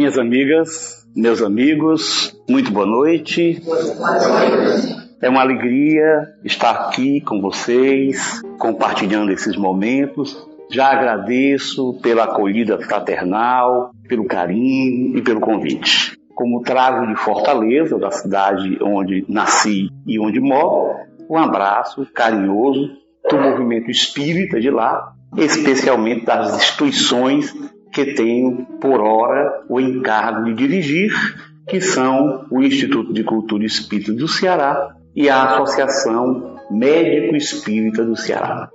Minhas amigas, meus amigos, muito boa noite. É uma alegria estar aqui com vocês, compartilhando esses momentos. Já agradeço pela acolhida fraternal, pelo carinho e pelo convite. Como trago de Fortaleza, da cidade onde nasci e onde moro, um abraço carinhoso do movimento espírita de lá, especialmente das instituições que tenho, por hora, o encargo de dirigir, que são o Instituto de Cultura Espírita do Ceará e a Associação Médico Espírita do Ceará.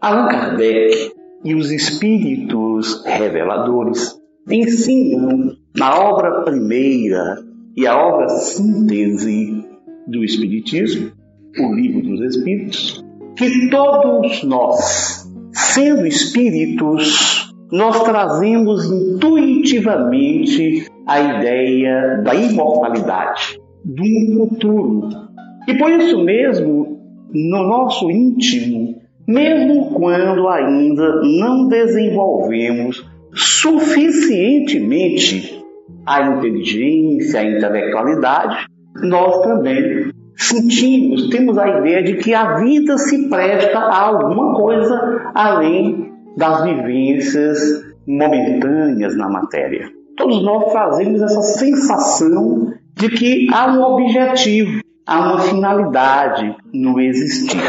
Allan Kardec e os Espíritos Reveladores ensinam na obra primeira e a obra síntese do Espiritismo, o Livro dos Espíritos, que todos nós, sendo espíritos, nós trazemos intuitivamente a ideia da imortalidade, de um futuro. E por isso mesmo, no nosso íntimo, mesmo quando ainda não desenvolvemos suficientemente a inteligência, a intelectualidade, nós também sentimos, temos a ideia de que a vida se presta a alguma coisa além das vivências momentâneas na matéria. Todos nós trazemos essa sensação de que há um objetivo, há uma finalidade no existir.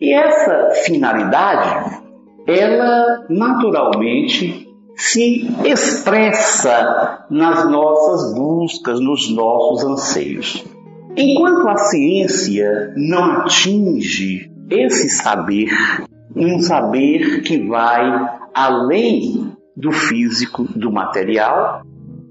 E essa finalidade, ela naturalmente se expressa nas nossas buscas, nos nossos anseios. Enquanto a ciência não atinge esse saber, um saber que vai além do físico, do material,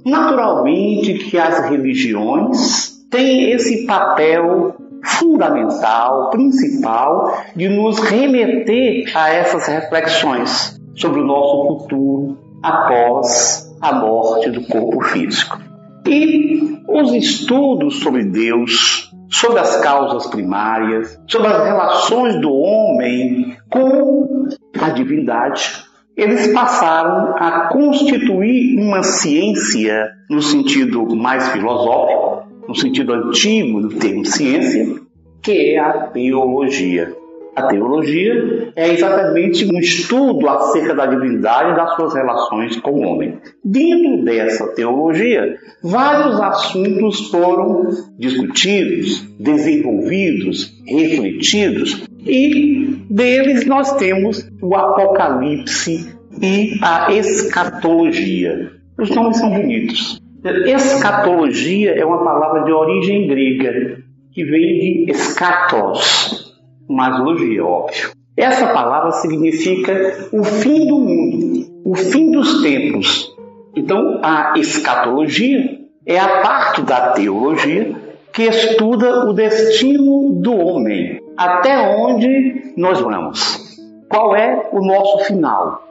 naturalmente que as religiões têm esse papel fundamental, principal, de nos remeter a essas reflexões sobre o nosso futuro após a morte do corpo físico. E os estudos sobre Deus, sobre as causas primárias, sobre as relações do homem com a divindade, eles passaram a constituir uma ciência no sentido mais filosófico, no sentido antigo do termo ciência, que é a teologia. A teologia é exatamente um estudo acerca da divindade e das suas relações com o homem. Dentro dessa teologia, vários assuntos foram discutidos, desenvolvidos, refletidos, e deles nós temos o Apocalipse e a escatologia. Os nomes são bonitos. Escatologia é uma palavra de origem grega, que vem de escatos, uma zoologia, óbvio. Essa palavra significa o fim do mundo, o fim dos tempos. Então, a escatologia é a parte da teologia que estuda o destino do homem, até onde nós vamos, qual é o nosso final.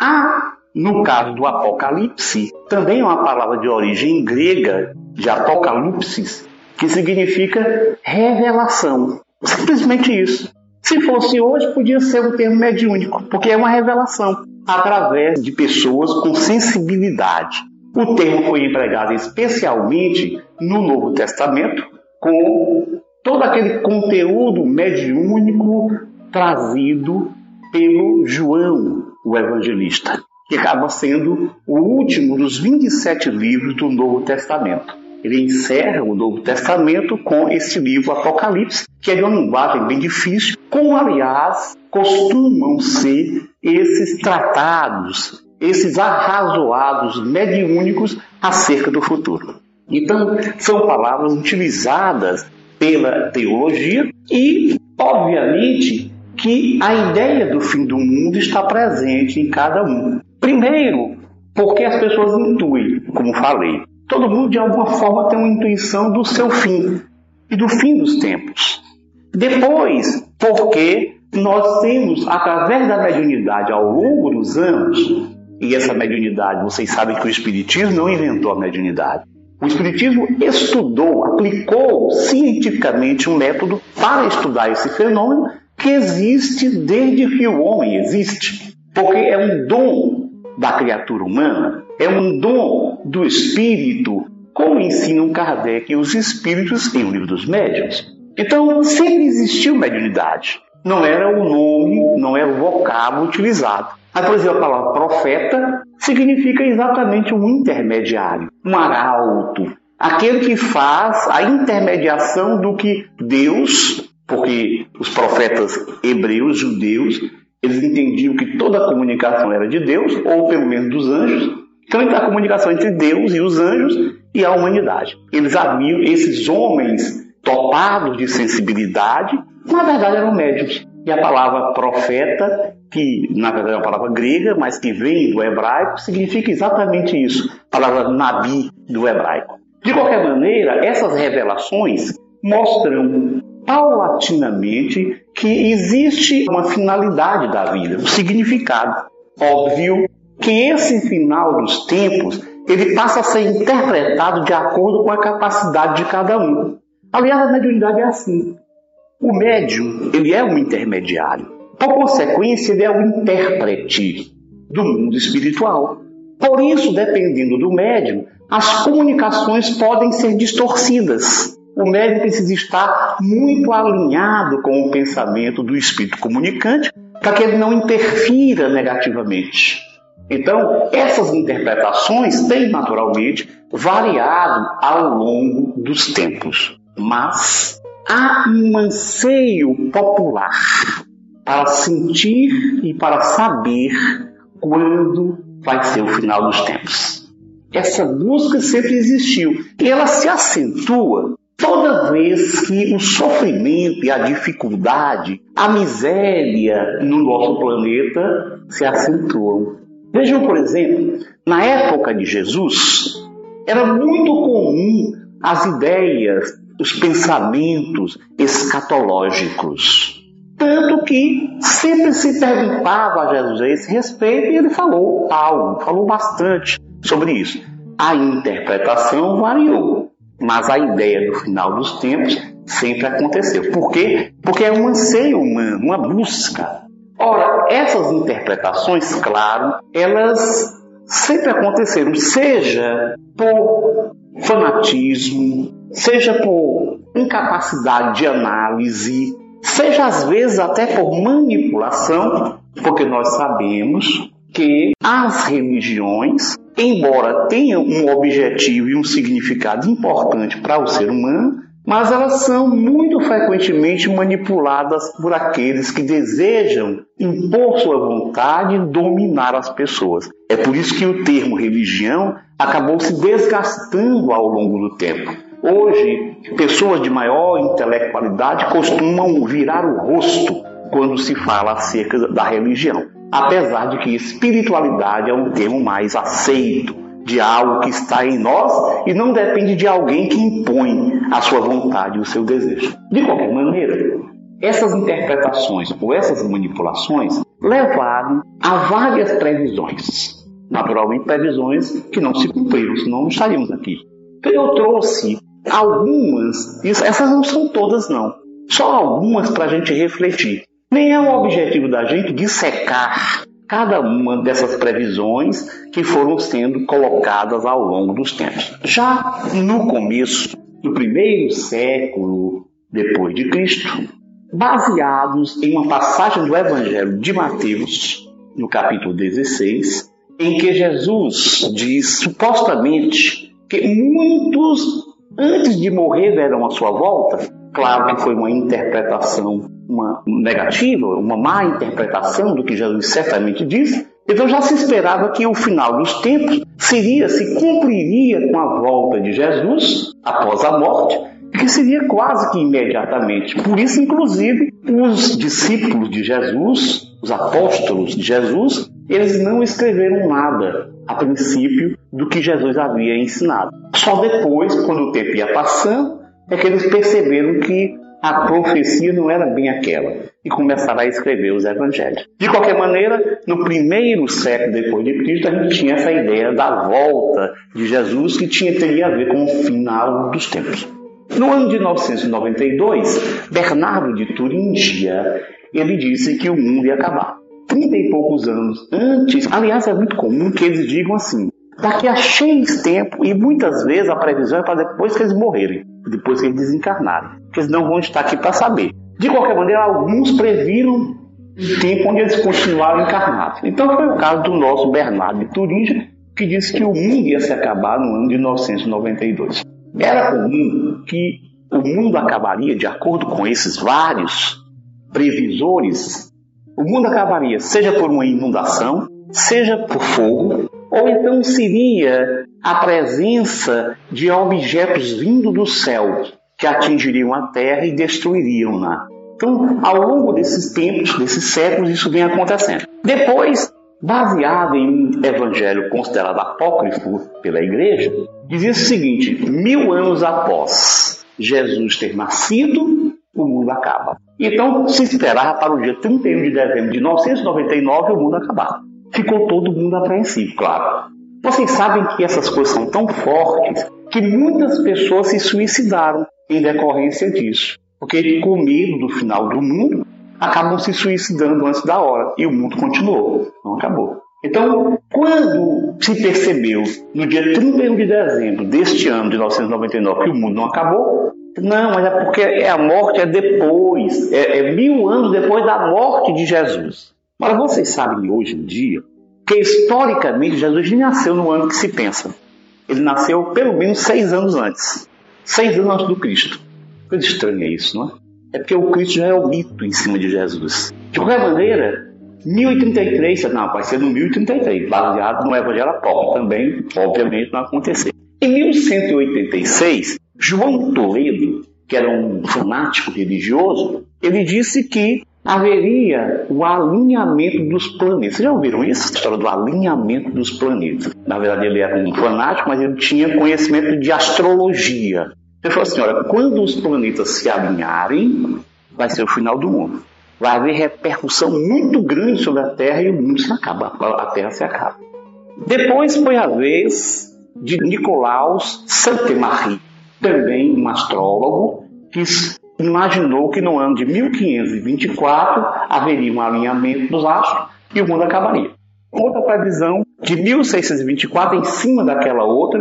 Há, no caso do Apocalipse, também uma palavra de origem grega, de apocalipsis, que significa revelação. Simplesmente isso. Se fosse hoje, podia ser um termo mediúnico, porque é uma revelação através de pessoas com sensibilidade. O termo foi empregado especialmente no Novo Testamento, com todo aquele conteúdo mediúnico trazido pelo João, o evangelista, que acaba sendo o último dos 27 livros do Novo Testamento ele encerra o Novo Testamento com esse livro Apocalipse, que é de uma linguagem bem difícil, como aliás costumam ser esses tratados, esses arrazoados mediúnicos acerca do futuro. Então, são palavras utilizadas pela teologia e, obviamente, que a ideia do fim do mundo está presente em cada um. Primeiro, porque as pessoas intuem, como falei, Todo mundo, de alguma forma, tem uma intuição do seu fim e do fim dos tempos. Depois, porque nós temos, através da mediunidade ao longo dos anos, e essa mediunidade, vocês sabem que o Espiritismo não inventou a mediunidade. O Espiritismo estudou, aplicou cientificamente um método para estudar esse fenômeno que existe desde que o homem existe. Porque é um dom da criatura humana é um dom do espírito, como ensinam Kardec e os espíritos em O Livro dos Médiuns. Então, sempre existiu mediunidade. Não era o nome, não era o vocábulo utilizado. Mas, por exemplo, a palavra profeta significa exatamente um intermediário, um arauto, aquele que faz a intermediação do que Deus, porque os profetas hebreus, judeus, eles entendiam que toda a comunicação era de Deus, ou pelo menos dos anjos. Então, a comunicação entre Deus e os anjos e a humanidade. Eles haviam esses homens topados de sensibilidade, na verdade eram médios. E a palavra profeta, que na verdade é uma palavra grega, mas que vem do hebraico, significa exatamente isso. A palavra nabi do hebraico. De qualquer maneira, essas revelações mostram paulatinamente que existe uma finalidade da vida, um significado. Óbvio que esse final dos tempos ele passa a ser interpretado de acordo com a capacidade de cada um. Aliás, a mediunidade é assim. O médium, ele é um intermediário. Por consequência, ele é o intérprete do mundo espiritual. Por isso, dependendo do médium, as comunicações podem ser distorcidas. O médium precisa estar muito alinhado com o pensamento do espírito comunicante para que ele não interfira negativamente. Então, essas interpretações têm naturalmente variado ao longo dos tempos mas há um anseio popular para sentir e para saber quando vai ser o final dos tempos. Essa busca sempre existiu e ela se acentua toda vez que o sofrimento e a dificuldade, a miséria no nosso planeta se acentuam. Vejam, por exemplo, na época de Jesus, era muito comum as ideias os pensamentos escatológicos. Tanto que sempre se perguntava a Jesus a esse respeito e ele falou algo, falou bastante sobre isso. A interpretação variou, mas a ideia do final dos tempos sempre aconteceu. Por quê? Porque é um anseio humano, uma busca. Ora, essas interpretações, claro, elas sempre aconteceram, seja por fanatismo, seja por incapacidade de análise, seja às vezes até por manipulação, porque nós sabemos que as religiões, embora tenham um objetivo e um significado importante para o ser humano, mas elas são muito frequentemente manipuladas por aqueles que desejam impor sua vontade e dominar as pessoas. É por isso que o termo religião acabou se desgastando ao longo do tempo. Hoje, pessoas de maior intelectualidade costumam virar o rosto quando se fala acerca da religião, apesar de que espiritualidade é um termo mais aceito de algo que está em nós e não depende de alguém que impõe a sua vontade e o seu desejo. De qualquer maneira, essas interpretações ou essas manipulações levaram a várias previsões. Naturalmente, previsões que não se cumpriram, senão não estaríamos aqui. Então, eu trouxe algumas, essas não são todas, não, só algumas para a gente refletir. Nem é o objetivo da gente dissecar cada uma dessas previsões que foram sendo colocadas ao longo dos tempos. Já no começo do primeiro século depois de Cristo, baseados em uma passagem do Evangelho de Mateus, no capítulo 16, em que Jesus diz supostamente que muitos antes de morrer deram a sua volta. Claro que foi uma interpretação uma negativa, uma má interpretação do que Jesus certamente disse, então já se esperava que o final dos tempos seria, se cumpriria com a volta de Jesus após a morte, que seria quase que imediatamente. Por isso, inclusive, os discípulos de Jesus, os apóstolos de Jesus, eles não escreveram nada a princípio do que Jesus havia ensinado. Só depois, quando o tempo ia passando, é que eles perceberam que a profecia não era bem aquela e começaram a escrever os evangelhos. De qualquer maneira, no primeiro século depois de Cristo, a gente tinha essa ideia da volta de Jesus que tinha, teria a ver com o final dos tempos. No ano de 992, Bernardo de Turingia, ele disse que o mundo ia acabar. Trinta e poucos anos antes, aliás, é muito comum que eles digam assim: daqui a X tempo, e muitas vezes a previsão é para depois que eles morrerem, depois que eles desencarnarem, que eles não vão estar aqui para saber. De qualquer maneira, alguns previram o tempo onde eles continuaram encarnados. Então foi o caso do nosso Bernardo de Turinja, que disse que o mundo ia se acabar no ano de 1992. Era comum que o mundo acabaria, de acordo com esses vários previsores, o mundo acabaria seja por uma inundação, seja por fogo, ou então seria a presença de objetos vindo do céu que atingiriam a terra e destruiriam-na. Então, ao longo desses tempos, desses séculos, isso vem acontecendo. Depois, baseado em um evangelho considerado apócrifo pela igreja, dizia o seguinte: mil anos após Jesus ter nascido, o mundo acaba. Então se esperava para o dia 31 de dezembro de 1999 o mundo acabar. Ficou todo mundo apreensivo, claro. Vocês sabem que essas coisas são tão fortes que muitas pessoas se suicidaram em decorrência disso. Porque com medo do final do mundo, acabam se suicidando antes da hora. E o mundo continuou, não acabou. Então, quando se percebeu, no dia 31 de dezembro deste ano de 1999, que o mundo não acabou, não, mas é porque é a morte é depois, é, é mil anos depois da morte de Jesus. Mas vocês sabem hoje em dia que historicamente Jesus nasceu no ano que se pensa. Ele nasceu pelo menos seis anos antes. Seis anos antes do Cristo. Coisa estranha isso, não é? É porque o Cristo já é o mito em cima de Jesus. De qualquer maneira, 1033, não, vai ser no 1033, baseado no Evangelho Apóstolo. Também, obviamente, não aconteceu. Em 1186, João Toledo, que era um fanático religioso, ele disse que haveria o alinhamento dos planetas. Vocês já ouviram isso? A história do alinhamento dos planetas. Na verdade, ele era um fanático, mas ele tinha conhecimento de astrologia. Ele falou assim: olha, quando os planetas se alinharem, vai ser o final do mundo. Vai haver repercussão muito grande sobre a Terra e o mundo se acaba, a Terra se acaba. Depois foi a vez de Nicolaus Sainte-Marie, também um astrólogo, que imaginou que no ano de 1524 haveria um alinhamento dos astros e o mundo acabaria. Outra previsão de 1624 em cima daquela outra,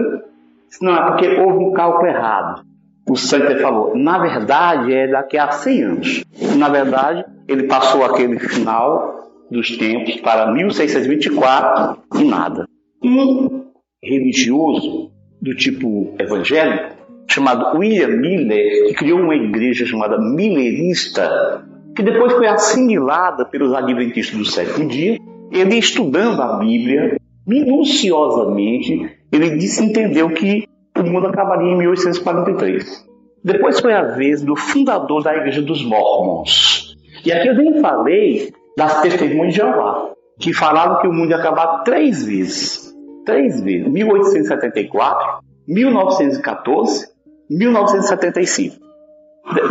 não é porque houve um cálculo errado. O Sainte falou, na verdade é daqui a 100 anos. Na verdade, ele passou aquele final dos tempos para 1624 e nada. Um religioso do tipo evangélico chamado William Miller, que criou uma igreja chamada Millerista, que depois foi assimilada pelos adventistas do sétimo dia. Ele, estudando a Bíblia minuciosamente, ele disse entendeu que o mundo acabaria em 1843. Depois foi a vez do fundador da Igreja dos Mormons. E aqui eu nem falei das testemunhas de Jeová, que falaram que o mundo ia acabar três vezes. Três vezes. 1874, 1914 1975.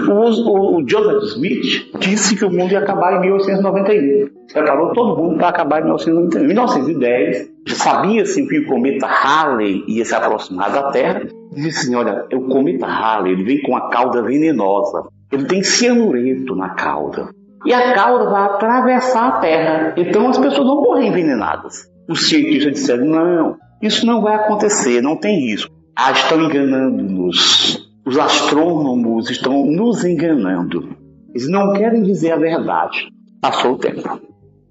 O, o, Joseph Smith disse que o mundo ia acabar em 1891. Preparou todo mundo para acabar em 1991. Em 1910, sabia-se que o cometa Halley ia se aproximar da Terra. Disse assim: olha, o cometa Halley, ele vem com a cauda venenosa. Ele tem cianureto na cauda. E a cauda vai atravessar a Terra. Então as pessoas vão morrer envenenadas. Os cientistas disseram: não, isso não vai acontecer, não tem risco. Ah, estão enganando-nos. Os astrônomos estão nos enganando. Eles não querem dizer a verdade. Passou o tempo.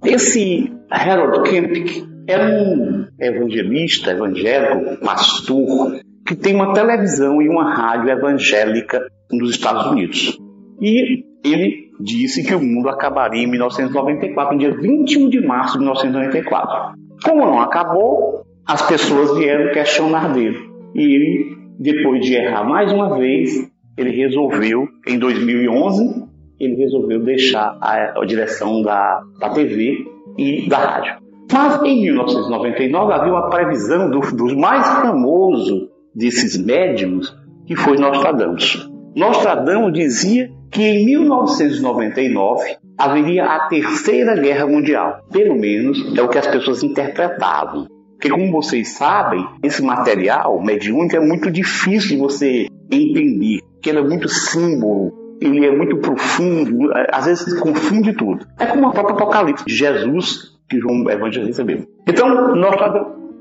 Esse Harold Kemp era um evangelista, evangélico, pastor, que tem uma televisão e uma rádio evangélica nos Estados Unidos. E ele disse que o mundo acabaria em 1994, no dia 21 de março de 1994. Como não acabou, as pessoas vieram questionar dele. E ele, depois de errar mais uma vez, ele resolveu, em 2011, ele resolveu deixar a, a direção da, da TV e da rádio. Mas em 1999 havia uma previsão do, do mais famoso desses médiums, que foi Nostradamus. Nostradamus dizia que em 1999 haveria a Terceira Guerra Mundial. Pelo menos é o que as pessoas interpretavam. Porque, como vocês sabem, esse material mediúnico é muito difícil de você entender, porque ele é muito símbolo, ele é muito profundo, às vezes confunde tudo. É como o próprio Apocalipse de Jesus que João Evangelista recebeu. Então, nós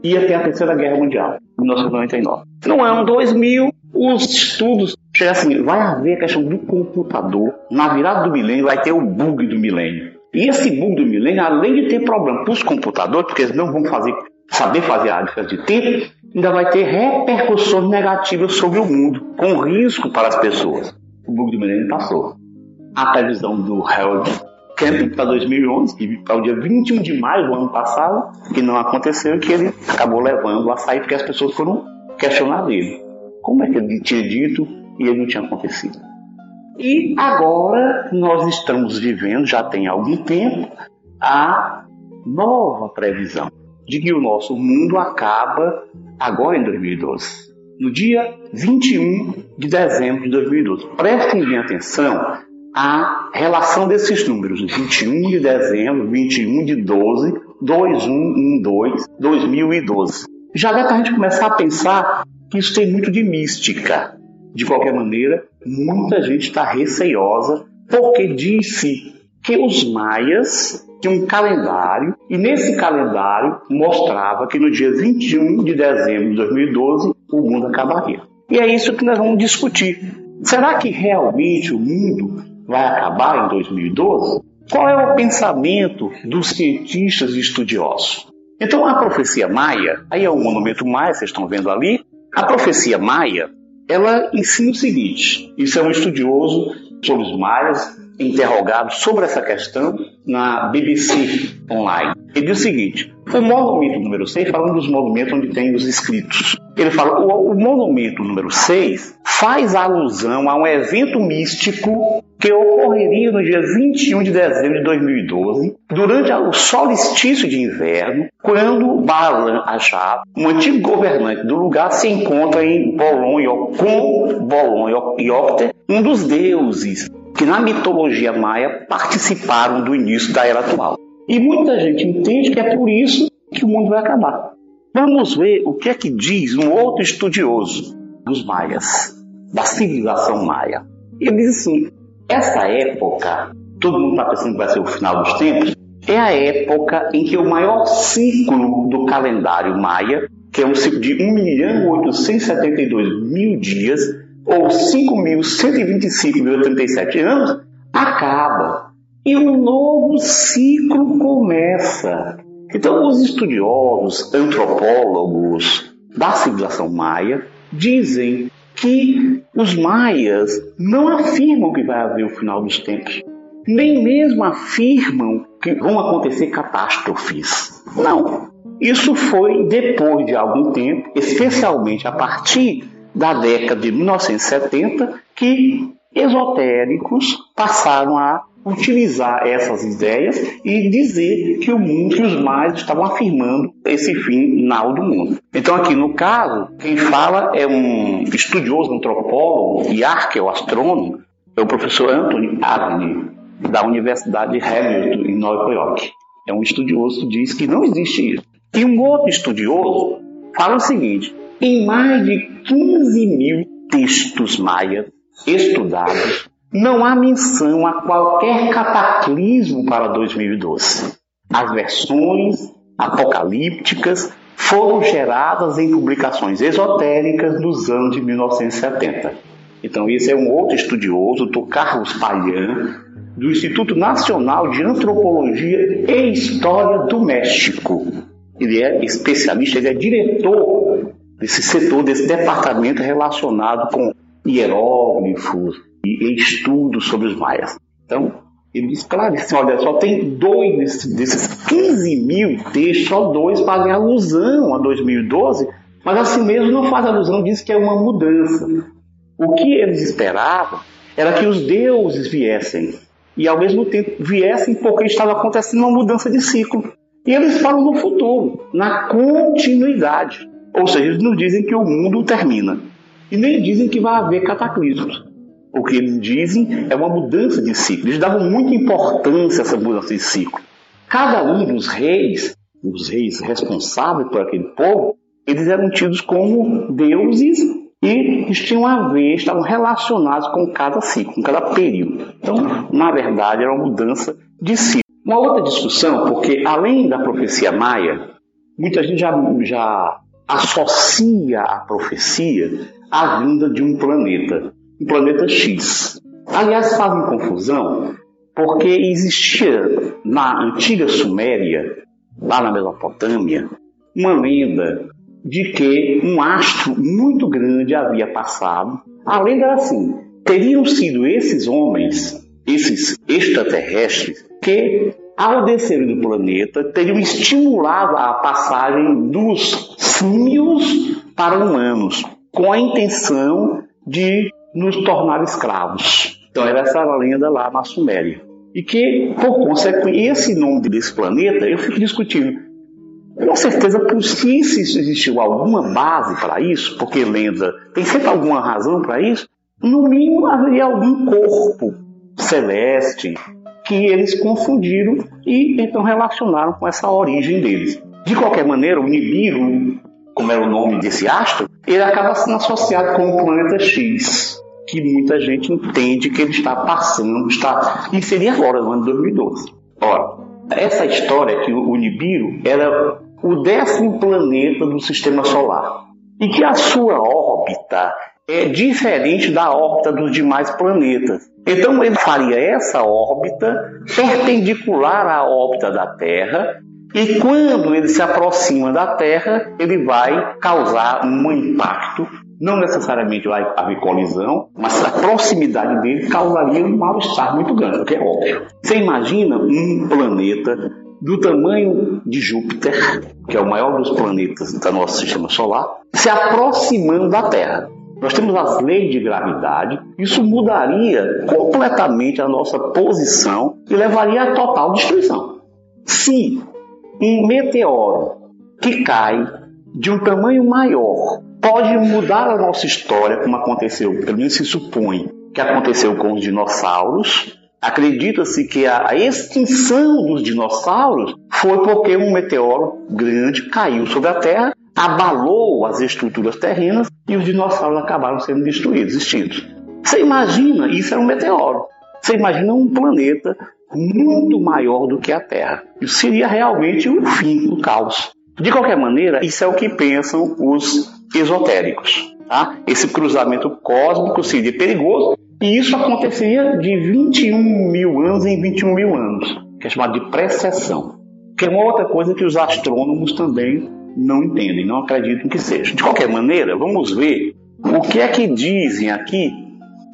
ia ter a Terceira Guerra Mundial, 1999. No ano 2000, os estudos chegam assim, vai haver a questão do computador, na virada do milênio vai ter o bug do milênio. E esse bug do milênio, além de ter problema para os computadores, porque eles não vão fazer, saber fazer diferença de tempo, ainda vai ter repercussões negativas sobre o mundo, com risco para as pessoas. O bug do milênio passou. A previsão do Harold Camping para 2011, que para o dia 21 de maio do ano passado, que não aconteceu, que ele acabou levando a sair porque as pessoas foram questionar ele. Como é que ele tinha dito e ele não tinha acontecido? E agora nós estamos vivendo, já tem algum tempo, a nova previsão de que o nosso mundo acaba agora em 2012. No dia 21 de dezembro de 2012. Prestem bem atenção à relação desses números. 21 de dezembro, 21 de 12, 2112, 2012. Já dá para a gente começar a pensar que isso tem muito de mística. De qualquer maneira, muita gente está receiosa porque disse que os maias tinham um calendário e nesse calendário mostrava que no dia 21 de dezembro de 2012 o mundo acabaria. E é isso que nós vamos discutir. Será que realmente o mundo vai acabar em 2012? Qual é o pensamento dos cientistas e estudiosos? Então a profecia maia, aí é o monumento maia, vocês estão vendo ali, a profecia maia, ela ensina o seguinte: isso é um estudioso sobre os maias, interrogado sobre essa questão na BBC Online. Ele diz o seguinte: o monumento número 6, falando dos monumentos onde tem os escritos, ele fala: o, o monumento número 6 faz alusão a um evento místico que ocorreria no dia 21 de dezembro de 2012, durante o solstício de inverno, quando Balaam Achab, um antigo governante do lugar, se encontra em Bolon, com Bolon Iocter, um dos deuses que na mitologia maia participaram do início da era atual. E muita gente entende que é por isso que o mundo vai acabar. Vamos ver o que é que diz um outro estudioso dos maias, da civilização maia. Ele diz assim: essa época, todo mundo está pensando que vai ser o final dos tempos, é a época em que o maior ciclo do calendário maia, que é um ciclo de 1 milhão 872 mil dias, ou 5.125,37 anos, acaba. E um novo ciclo começa. Então, os estudiosos, antropólogos da civilização maia dizem que os maias não afirmam que vai haver o final dos tempos, nem mesmo afirmam que vão acontecer catástrofes. Não. Isso foi depois de algum tempo, especialmente a partir da década de 1970, que esotéricos passaram a utilizar essas ideias e dizer que o mundo, que os mais estavam afirmando esse final do mundo. Então aqui no caso, quem fala é um estudioso antropólogo e arqueoastrônomo, é o professor Anthony Agnew, da Universidade de Hamilton, em Nova York. É um estudioso que diz que não existe isso. E um outro estudioso fala o seguinte, em mais de 15 mil textos maias estudados, não há menção a qualquer cataclismo para 2012. As versões apocalípticas foram geradas em publicações esotéricas dos anos de 1970. Então, esse é um outro estudioso, o Carlos Palhan, do Instituto Nacional de Antropologia e História do México. Ele é especialista, ele é diretor desse setor, desse departamento relacionado com hieróglifos, e estudos sobre os maias. Então, ele claríssimo, olha, só tem dois desses 15 mil textos, só dois fazem alusão a 2012, mas assim mesmo não faz alusão, diz que é uma mudança. O que eles esperavam era que os deuses viessem, e ao mesmo tempo viessem porque estava acontecendo uma mudança de ciclo. E eles falam no futuro, na continuidade. Ou seja, eles não dizem que o mundo termina. E nem dizem que vai haver cataclismos. O que eles dizem é uma mudança de ciclo. Eles davam muita importância a essa mudança de ciclo. Cada um dos reis, os reis responsáveis por aquele povo, eles eram tidos como deuses e eles tinham a ver, estavam relacionados com cada ciclo, com cada período. Então, na verdade, era uma mudança de ciclo. Uma outra discussão, porque além da profecia maia, muita gente já, já associa a profecia à vinda de um planeta, um planeta X. Aliás, fazem confusão porque existia na antiga Suméria, lá na Mesopotâmia, uma lenda de que um astro muito grande havia passado. A lenda era assim: teriam sido esses homens, esses extraterrestres, que ao descer do planeta teriam estimulado a passagem dos símios para humanos, com a intenção de nos tornar escravos. Então era essa lenda lá na Suméria. E que, por consequência, esse nome desse planeta, eu fico discutindo. Com certeza, por si, se existiu alguma base para isso, porque lenda tem sempre alguma razão para isso, no mínimo haveria algum corpo celeste que eles confundiram e então relacionaram com essa origem deles. De qualquer maneira, o Nibiru, como era o nome desse astro, ele acaba sendo associado com o planeta X que muita gente entende que ele está passando, está e seria agora, no ano 2012. Ora, essa história que o Nibiru era o décimo planeta do sistema solar e que a sua órbita é diferente da órbita dos demais planetas. Então ele faria essa órbita perpendicular à órbita da Terra e quando ele se aproxima da Terra, ele vai causar um impacto não necessariamente vai haver colisão, mas a proximidade dele causaria um mal-estar muito grande, o que é óbvio. Você imagina um planeta do tamanho de Júpiter, que é o maior dos planetas do nosso sistema solar, se aproximando da Terra. Nós temos as leis de gravidade, isso mudaria completamente a nossa posição e levaria à total destruição. Se um meteoro que cai de um tamanho maior pode mudar a nossa história, como aconteceu, pelo menos se supõe que aconteceu com os dinossauros. Acredita-se que a extinção dos dinossauros foi porque um meteoro grande caiu sobre a Terra, abalou as estruturas terrenas e os dinossauros acabaram sendo destruídos, extintos. Você imagina, isso é um meteoro. Você imagina um planeta muito maior do que a Terra. Isso seria realmente o fim do caos. De qualquer maneira, isso é o que pensam os esotéricos. Tá? Esse cruzamento cósmico seria perigoso e isso aconteceria de 21 mil anos em 21 mil anos, que é chamado de precessão. Que é uma outra coisa que os astrônomos também não entendem, não acreditam que seja. De qualquer maneira, vamos ver o que é que dizem aqui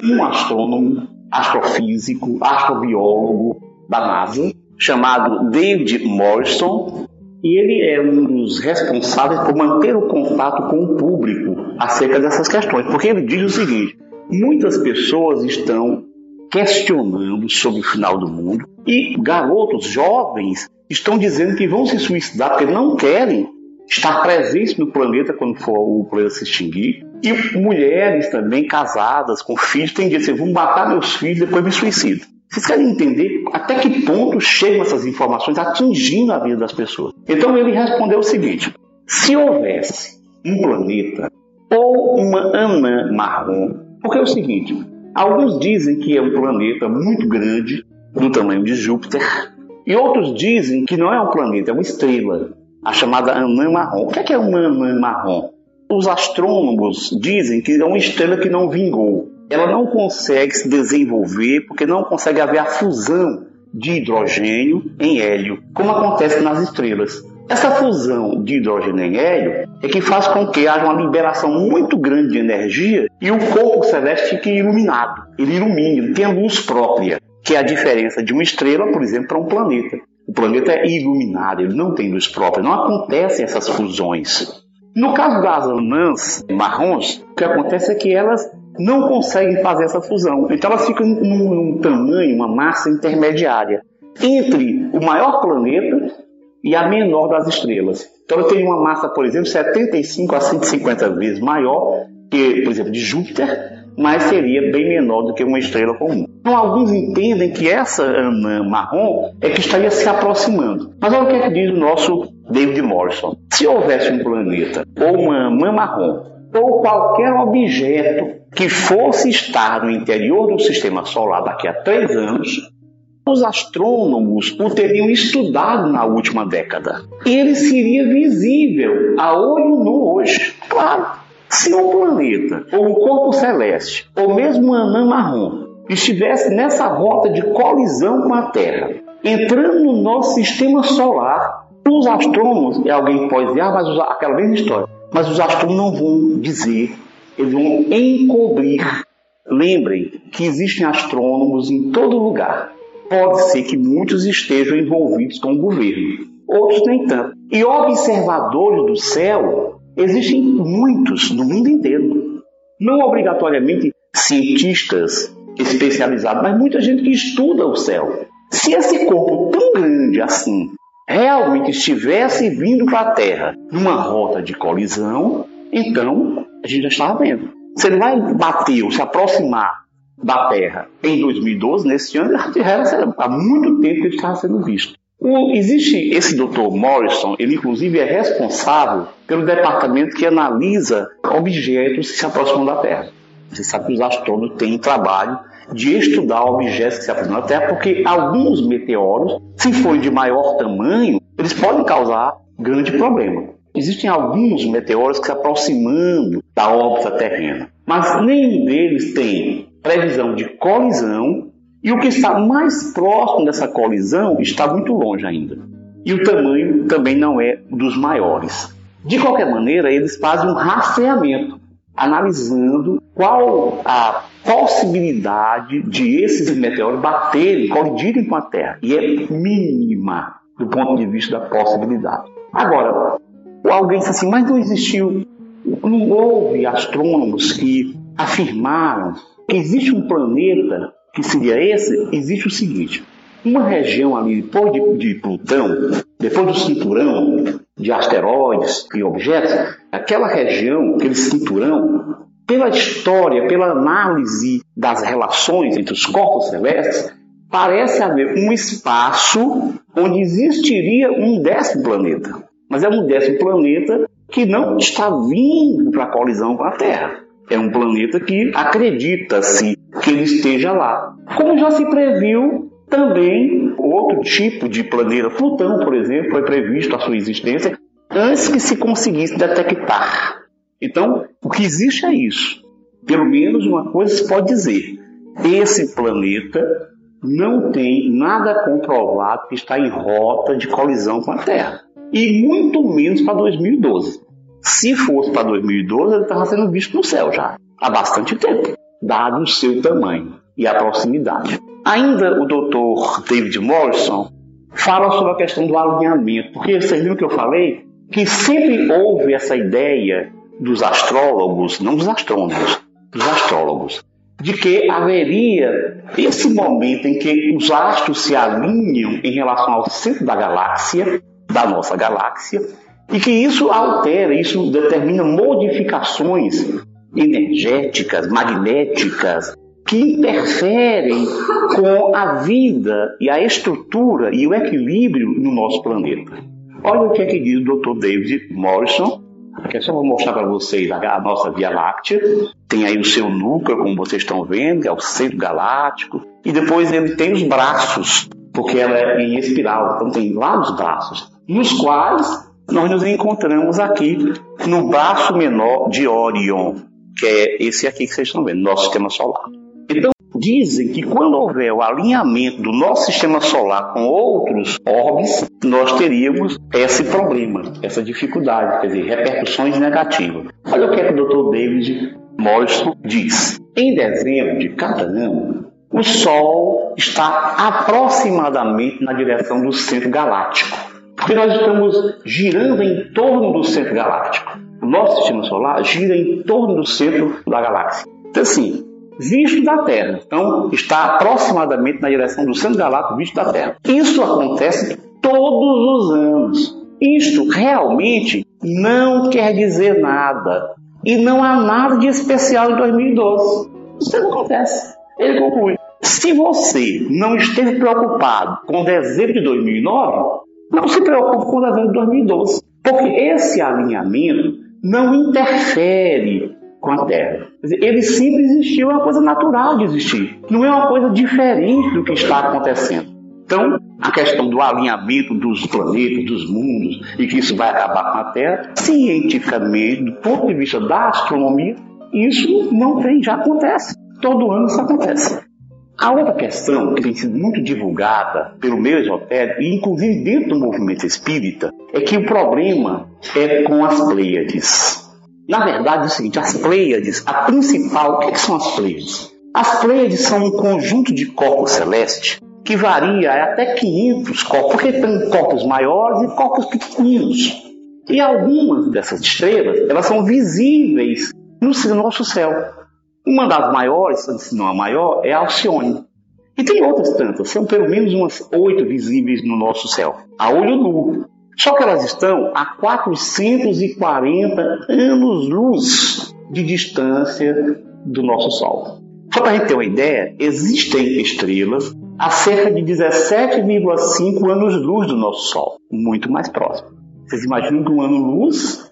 um astrônomo, astrofísico, astrobiólogo da NASA, chamado David Morrison, e ele é um dos responsáveis por manter o contato com o público acerca dessas questões, porque ele diz o seguinte: muitas pessoas estão questionando sobre o final do mundo e garotos jovens estão dizendo que vão se suicidar porque não querem estar presentes no planeta quando for o planeta se extinguir. E mulheres também casadas com filhos têm dito assim: vou matar meus filhos depois me suicido. Vocês querem entender até que ponto chegam essas informações atingindo a vida das pessoas? Então ele respondeu o seguinte: se houvesse um planeta ou uma anã marrom, porque é o seguinte, alguns dizem que é um planeta muito grande, do tamanho de Júpiter, e outros dizem que não é um planeta, é uma estrela, a chamada anã marrom. O que é, é uma anã marrom? Os astrônomos dizem que é uma estrela que não vingou ela não consegue se desenvolver porque não consegue haver a fusão de hidrogênio em hélio, como acontece nas estrelas. Essa fusão de hidrogênio em hélio é que faz com que haja uma liberação muito grande de energia e o corpo celeste fique iluminado. Ele ilumina, ele tem a luz própria, que é a diferença de uma estrela, por exemplo, para um planeta. O planeta é iluminado, ele não tem luz própria, não acontecem essas fusões. No caso das anãs marrons, o que acontece é que elas não conseguem fazer essa fusão. Então elas ficam num, num tamanho, uma massa intermediária entre o maior planeta e a menor das estrelas. Então ela tem uma massa, por exemplo, 75 a 150 vezes maior que, por exemplo, de Júpiter, mas seria bem menor do que uma estrela comum. Então alguns entendem que essa anã marrom é que estaria se aproximando. Mas olha o que, é que diz o nosso David Morrison. Se houvesse um planeta ou uma anã marrom ou qualquer objeto que fosse estar no interior do sistema solar daqui a três anos, os astrônomos o teriam estudado na última década. Ele seria visível a olho nu hoje. Claro, se um planeta, ou um corpo celeste, ou mesmo um anã marrom, estivesse nessa rota de colisão com a Terra, entrando no nosso sistema solar, os astrônomos, e alguém pode dizer, ah, mas aquela mesma história, mas os astrônomos não vão dizer, eles vão encobrir. Lembrem que existem astrônomos em todo lugar. Pode ser que muitos estejam envolvidos com o governo, outros nem tanto. E observadores do céu existem muitos no mundo inteiro. Não obrigatoriamente cientistas especializados, mas muita gente que estuda o céu. Se esse corpo tão grande assim realmente estivesse vindo para a Terra numa rota de colisão, então a gente já estava vendo. Se ele vai bater ou se aproximar da Terra em 2012, nesse ano, já era, há muito tempo que ele estava sendo visto. O, existe esse Dr. Morrison, ele inclusive é responsável pelo departamento que analisa objetos que se aproximam da Terra. Você sabe que os astrônomos têm trabalho de estudar objetos que se aproximam da Terra, porque alguns meteoros, se forem de maior tamanho, eles podem causar grande problema. Existem alguns meteoros que se aproximando da órbita terrena, mas nenhum deles tem previsão de colisão e o que está mais próximo dessa colisão está muito longe ainda. E o tamanho também não é dos maiores. De qualquer maneira, eles fazem um rastreamento, analisando qual a possibilidade de esses meteoros baterem, colidirem com a Terra. E é mínima do ponto de vista da possibilidade. Agora, alguém disse assim, mas não existiu, não houve astrônomos que afirmaram que existe um planeta que seria esse, existe o seguinte, uma região ali depois de, de Plutão, depois do cinturão de asteroides e objetos, aquela região, aquele cinturão, pela história, pela análise das relações entre os corpos celestes, parece haver um espaço onde existiria um décimo planeta. Mas é um décimo planeta que não está vindo para a colisão com a Terra. É um planeta que acredita-se que ele esteja lá. Como já se previu também outro tipo de planeta, Plutão, por exemplo, foi previsto a sua existência antes que se conseguisse detectar então, o que existe é isso. Pelo menos uma coisa se pode dizer: esse planeta não tem nada comprovado que está em rota de colisão com a Terra. E muito menos para 2012. Se fosse para 2012, ele estava sendo visto no céu já, há bastante tempo, dado o seu tamanho e a proximidade. Ainda o Dr. David Morrison fala sobre a questão do alinhamento, porque vocês viram que eu falei que sempre houve essa ideia dos astrólogos, não dos astrônomos, dos astrólogos, de que haveria esse momento em que os astros se alinham em relação ao centro da galáxia, da nossa galáxia, e que isso altera, isso determina modificações energéticas, magnéticas, que interferem com a vida e a estrutura e o equilíbrio no nosso planeta. Olha o que é que diz o Dr. David Morrison Aqui é só vou mostrar para vocês a, nossa Via Láctea. Tem aí o seu núcleo, como vocês estão vendo, que é o centro galáctico. E depois ele tem os braços, porque ela é em espiral, então tem lá os braços, nos quais nós nos encontramos aqui no braço menor de Orion, que é esse aqui que vocês estão vendo, nosso sistema solar. Então, dizem que quando houver o alinhamento do nosso sistema solar com outros orbes, nós teríamos esse problema, essa dificuldade, quer dizer, repercussões negativas. Olha o que, é que o Dr. David Morrison diz. Em dezembro de cada ano, o Sol está aproximadamente na direção do centro galáctico. Porque nós estamos girando em torno do centro galáctico. Nosso sistema solar gira em torno do centro da galáxia. Então, assim, visto da Terra. Então, está aproximadamente na direção do centro galáctico visto da Terra. Isso acontece todos os anos. Isto realmente não quer dizer nada. E não há nada de especial em 2012. Isso não acontece. Ele conclui: se você não esteve preocupado com dezembro de 2009, não se preocupe com dezembro de 2012. Porque esse alinhamento não interfere com a Terra. Ele sempre existiu, é uma coisa natural de existir. Não é uma coisa diferente do que está acontecendo. Então, a questão do alinhamento dos planetas, dos mundos, e que isso vai acabar com a Terra, cientificamente, do ponto de vista da astronomia, isso não tem, já acontece. Todo ano isso acontece. A outra questão que tem sido muito divulgada pelo meio esotérico, e inclusive dentro do movimento espírita, é que o problema é com as Pleiades. Na verdade, é o seguinte: as Pleiades, a principal, o que são as Pleiades? As Pleiades são um conjunto de corpos celestes que varia até 500 corpos, porque tem corpos maiores e corpos pequenos. E algumas dessas estrelas, elas são visíveis no nosso céu. Uma das maiores, se não a maior, é a Alcione. E tem outras tantas, são pelo menos umas oito visíveis no nosso céu, a olho nu. Só que elas estão a 440 anos-luz de distância do nosso Sol. Só para a gente ter uma ideia, existem estrelas a cerca de 17,5 anos-luz do nosso Sol, muito mais próximo. Vocês imaginam que um ano-luz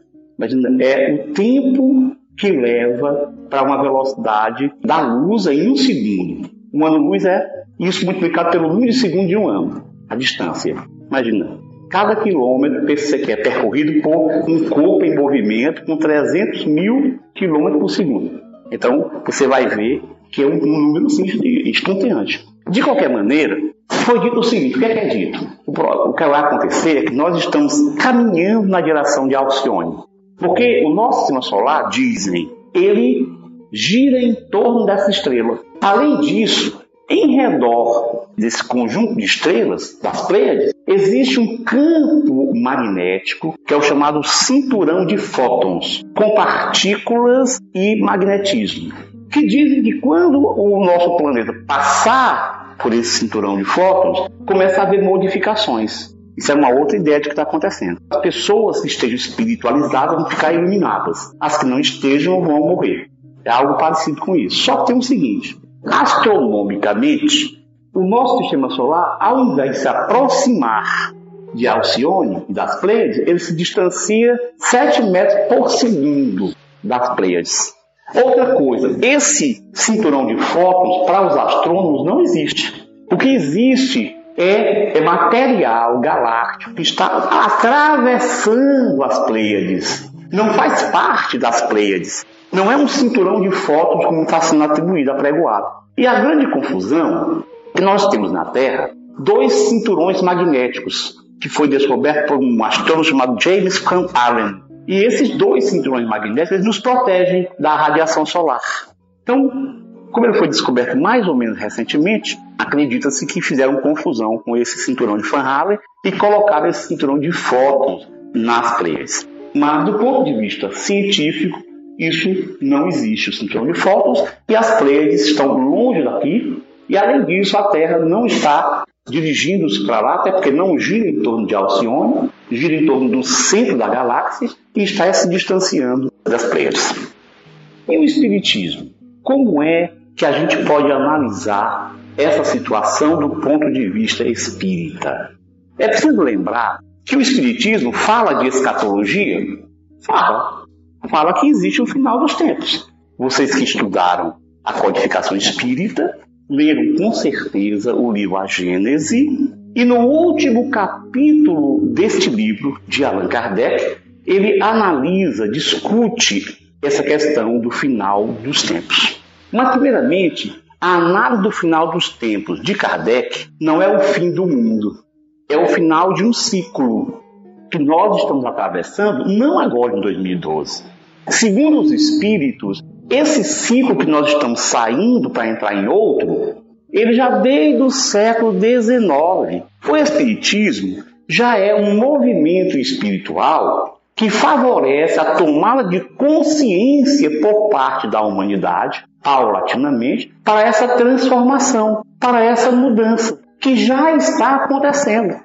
é o tempo que leva para uma velocidade da luz em um segundo. Um ano-luz é isso multiplicado pelo número de segundos de um ano, a distância. Imagina, cada quilômetro que é percorrido por um corpo em movimento com 300 mil quilômetros por segundo. Então, você vai ver que é um, número assim, estonteante. De qualquer maneira, foi dito o seguinte: o que é, é dito? O, que vai acontecer é que nós estamos caminhando na direção de Alcione. Porque o nosso sistema solar, dizem, ele gira em torno dessa estrela. Além disso, em redor desse conjunto de estrelas, das Pleiades, existe um campo magnético que é o chamado cinturão de fótons, com partículas e magnetismo que dizem que quando o nosso planeta passar por esse cinturão de fótons, começa a haver modificações. Isso é uma outra ideia de que está acontecendo. As pessoas que estejam espiritualizadas vão ficar iluminadas. As que não estejam vão morrer. É algo parecido com isso. Só que tem o seguinte: astronomicamente, o nosso sistema solar, ao invés de se aproximar de Alcione e das Pleiades, ele se distancia 7 metros por segundo das Pleiades. Outra coisa, esse cinturão de fótons para os astrônomos não existe. O que existe é, é material galáctico que está atravessando as Pleiades. Não faz parte das Pleiades. Não é um cinturão de fótons como está sendo atribuído, apregoado. E a grande confusão é que nós temos na Terra dois cinturões magnéticos que foi descoberto por um astrônomo chamado James Van Allen. E esses dois cinturões magnéticos nos protegem da radiação solar. Então, como ele foi descoberto mais ou menos recentemente, acredita-se que fizeram confusão com esse cinturão de Van e colocaram esse cinturão de fótons nas Pleiades. Mas do ponto de vista científico, isso não existe, o cinturão de fótons, e as Pleiades estão longe daqui, e além disso, a Terra não está dirigindo-se para lá, até porque não gira em torno de Alcione, gira em torno do centro da galáxia e está se distanciando das Pleiades. E o Espiritismo? Como é que a gente pode analisar essa situação do ponto de vista espírita? É preciso lembrar que o Espiritismo fala de escatologia? Fala. Fala que existe o final dos tempos. Vocês que estudaram a codificação espírita leram com certeza o livro A Gênese, e no último capítulo deste livro, de Allan Kardec, ele analisa, discute essa questão do final dos tempos. Mas, primeiramente, a análise do final dos tempos de Kardec não é o fim do mundo, é o final de um ciclo que nós estamos atravessando, não agora em 2012. Segundo os espíritos, esse ciclo que nós estamos saindo para entrar em outro, ele já desde o século XIX. O Espiritismo já é um movimento espiritual que favorece a tomada de consciência por parte da humanidade, paulatinamente, para essa transformação, para essa mudança, que já está acontecendo.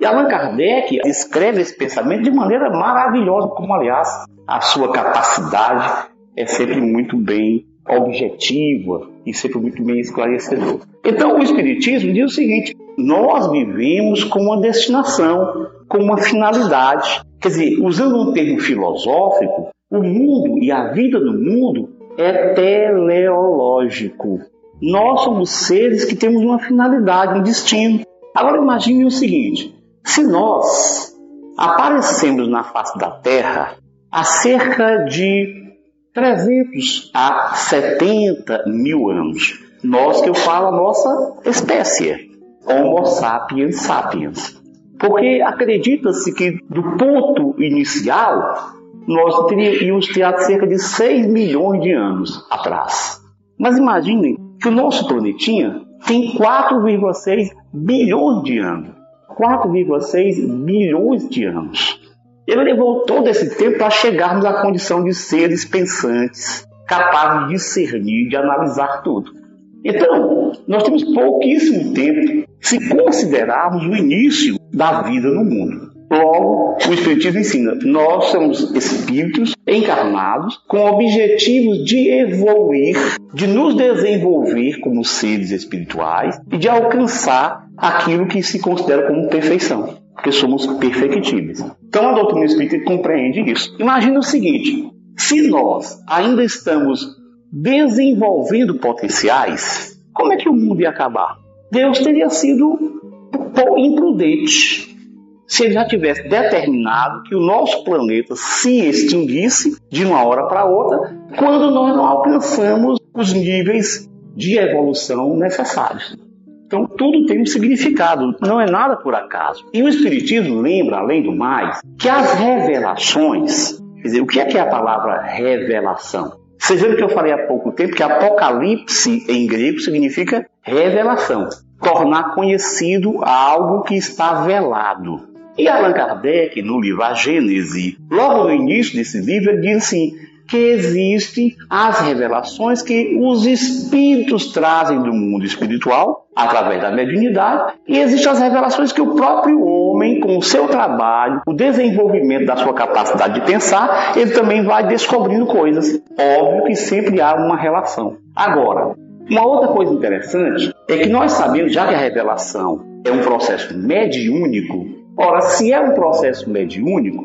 E Allan Kardec descreve esse pensamento de maneira maravilhosa, como, aliás, a sua capacidade é sempre muito bem objetiva e sempre muito bem esclarecedor. Então, o Espiritismo diz o seguinte: nós vivemos com uma destinação, com uma finalidade. Quer dizer, usando um termo filosófico, o mundo e a vida no mundo é teleológico. Nós somos seres que temos uma finalidade, um destino. Agora imagine o seguinte: se nós aparecemos na face da Terra há cerca de 300 a 70 mil anos, nós que eu falo a nossa espécie, Homo sapiens sapiens. Porque acredita-se que do ponto inicial nós teríamos ter cerca de 6 milhões de anos atrás. Mas imaginem que o nosso planetinha tem 4,6 bilhões de anos. 4,6 bilhões de anos. Ele levou todo esse tempo para chegarmos à condição de seres pensantes, capazes de discernir, de analisar tudo. Então, nós temos pouquíssimo tempo se considerarmos o início da vida no mundo. Logo, o Espiritismo ensina: nós somos espíritos encarnados com objetivos de evoluir, de nos desenvolver como seres espirituais e de alcançar aquilo que se considera como perfeição, porque somos perfectíveis. Então a doutrina espírita compreende isso. Imagina o seguinte: se nós ainda estamos desenvolvendo potenciais, como é que o mundo ia acabar? Deus teria sido imprudente se ele já tivesse determinado que o nosso planeta se extinguisse de uma hora para outra, quando nós não alcançamos os níveis de evolução necessários. Então, tudo tem um significado, não é nada por acaso. E o Espiritismo lembra, além do mais, que as revelações, quer dizer, o que é que é a palavra revelação? Vocês viram que eu falei há pouco tempo que apocalipse em grego significa revelação, tornar conhecido algo que está velado. E Allan Kardec, no livro A Gênese, logo no início desse livro, ele diz assim: que existem as revelações que os espíritos trazem do mundo espiritual, através da mediunidade, e existem as revelações que o próprio homem, com o seu trabalho, o desenvolvimento da sua capacidade de pensar, ele também vai descobrindo coisas. Óbvio que sempre há uma relação. Agora, uma outra coisa interessante é que nós sabemos, já que a revelação é um processo mediúnico, Ora, se é um processo mediúnico,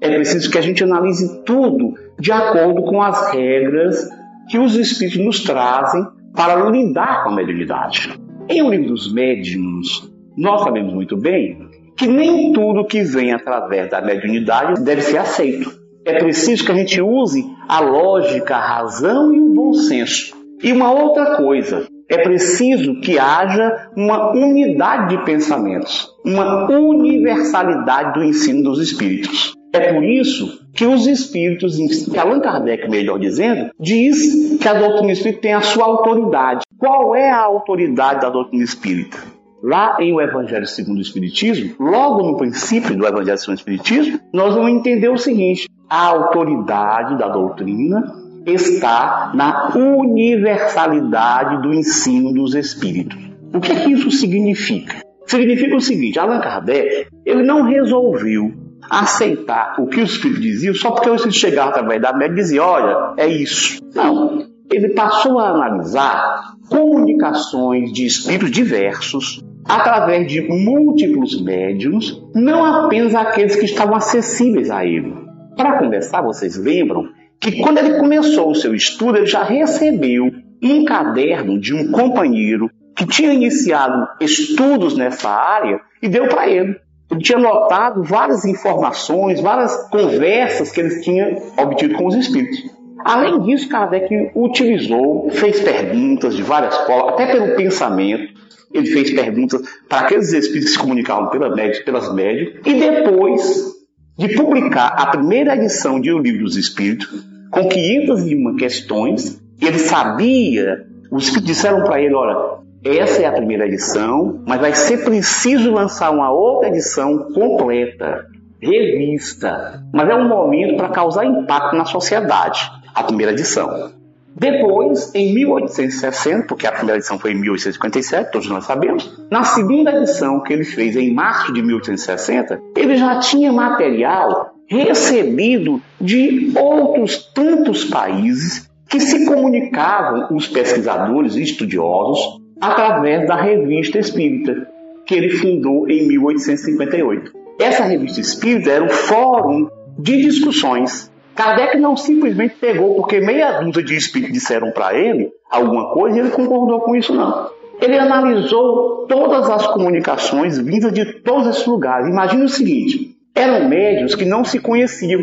é preciso que a gente analise tudo de acordo com as regras que os espíritos nos trazem para lidar com a mediunidade. Em O Livro dos Médiuns, nós sabemos muito bem que nem tudo que vem através da mediunidade deve ser aceito. É preciso que a gente use a lógica, a razão e o bom senso. E uma outra coisa, é preciso que haja uma unidade de pensamentos, uma universalidade do ensino dos espíritos. É por isso que os espíritos, que Allan Kardec, melhor dizendo, diz que a doutrina espírita tem a sua autoridade. Qual é a autoridade da doutrina espírita? Lá em o Evangelho segundo o Espiritismo, logo no princípio do Evangelho segundo o Espiritismo, nós vamos entender o seguinte: a autoridade da doutrina está na universalidade do ensino dos espíritos. O que, é que isso significa? Significa o seguinte: Allan Kardec ele não resolveu aceitar o que os espíritos diziam só porque espíritos chegavam através da média e diziam: olha, é isso. Não. Ele passou a analisar comunicações de espíritos diversos através de múltiplos médiums, não apenas aqueles que estavam acessíveis a ele. Para começar, vocês lembram que quando ele começou o seu estudo, ele já recebeu um caderno de um companheiro que tinha iniciado estudos nessa área e deu para ele. Ele tinha notado várias informações, várias conversas que ele tinha obtido com os espíritos. Além disso, Kardec utilizou, fez perguntas de várias formas, até pelo pensamento. Ele fez perguntas para aqueles espíritos que se comunicavam pelas médias, pelas médias, e depois de publicar a primeira edição de O Livro dos Espíritos, com 501 questões, ele sabia, os Espíritos disseram para ele, olha, essa é a primeira edição, mas vai ser preciso lançar uma outra edição completa, revista. Mas é um momento para causar impacto na sociedade, a primeira edição. Depois, em 1860, porque a primeira edição foi em 1857, todos nós sabemos, na segunda edição que ele fez em março de 1860, ele já tinha material recebido de outros tantos países que se comunicavam, os pesquisadores e estudiosos, através da Revista Espírita, que ele fundou em 1858. Essa revista espírita era um fórum de discussões Kardec não simplesmente pegou porque meia dúzia de espíritos disseram para ele alguma coisa e ele concordou com isso, não. Ele analisou todas as comunicações vindas de todos esses lugares. Imagina o seguinte: eram médios que não se conheciam,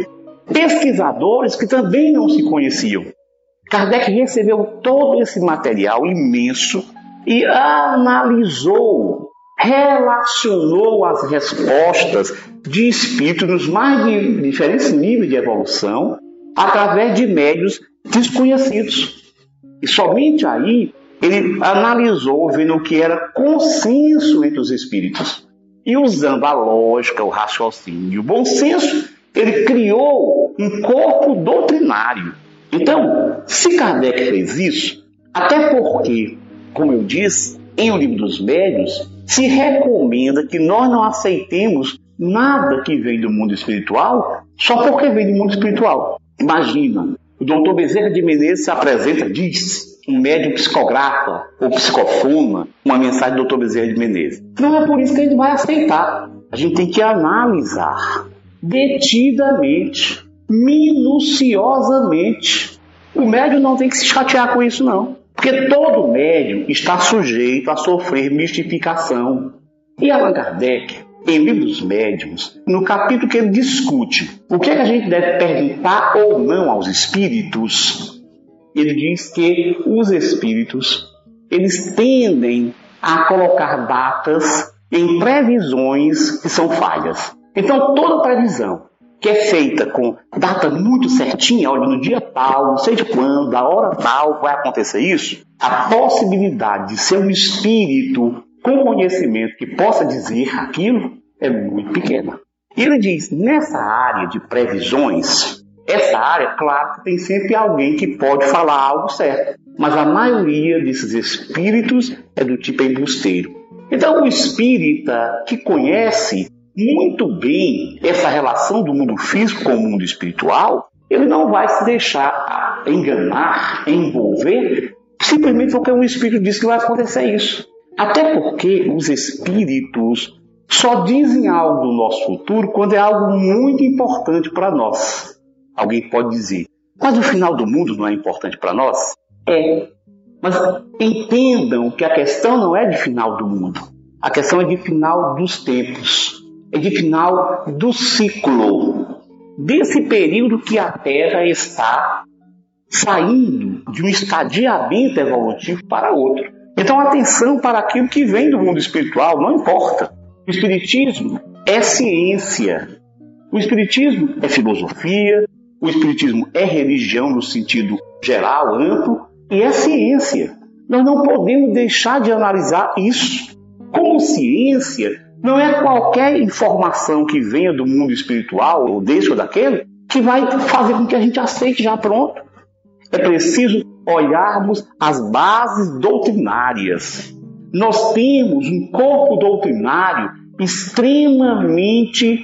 pesquisadores que também não se conheciam. Kardec recebeu todo esse material imenso e analisou, relacionou as respostas de espíritos nos mais diferentes níveis de evolução através de médios desconhecidos. E somente aí ele analisou, vendo o que era consenso entre os espíritos. E usando a lógica, o raciocínio o bom senso, ele criou um corpo doutrinário. Então, se Kardec fez isso, até porque, como eu disse, em O Livro dos Médios, se recomenda que nós não aceitemos nada que vem do mundo espiritual só porque vem do mundo espiritual. Imagina, o doutor Bezerra de Menezes se apresenta, diz, um médium psicografa ou psicofona uma mensagem do doutor Bezerra de Menezes. Não é por isso que a gente vai aceitar. A gente tem que analisar detidamente, minuciosamente. O médium não tem que se chatear com isso, não. Porque todo médium está sujeito a sofrer mistificação. E Allan Kardec, em Livro dos Médiuns, no capítulo que ele discute o que, é que a gente deve perguntar ou não aos espíritos, ele diz que os espíritos eles tendem a colocar datas em previsões que são falhas. Então, toda previsão que é feita com data muito certinha, olha, no dia tal, não sei de quando, da hora tal, vai acontecer isso, a possibilidade de ser um espírito com conhecimento que possa dizer aquilo é muito pequena. E ele diz, nessa área de previsões, essa área, claro que tem sempre alguém que pode falar algo certo, mas a maioria desses espíritos é do tipo embusteiro. Então, o espírita que conhece muito bem essa relação do mundo físico com o mundo espiritual, ele não vai se deixar enganar, envolver, simplesmente porque um espírito diz que vai acontecer isso. Até porque os espíritos só dizem algo do nosso futuro quando é algo muito importante para nós. Alguém pode dizer, mas o final do mundo não é importante para nós? É. Mas entendam que a questão não é de final do mundo. A questão é de final dos tempos. É de final do ciclo. Desse período que a Terra está saindo de um estadiamento evolutivo para outro. Então, atenção para aquilo que vem do mundo espiritual, não importa. O Espiritismo é ciência. O Espiritismo é filosofia, o Espiritismo é religião no sentido geral, amplo, e é ciência. Nós não podemos deixar de analisar isso. Como ciência, não é qualquer informação que venha do mundo espiritual, ou desse ou daquele, que vai fazer com que a gente aceite já pronto. É preciso olharmos as bases doutrinárias. Nós temos um corpo doutrinário extremamente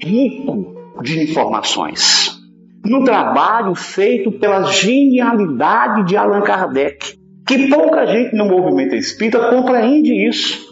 rico de informações no trabalho feito pela genialidade de Allan Kardec, que pouca gente no movimento espírita compreende isso,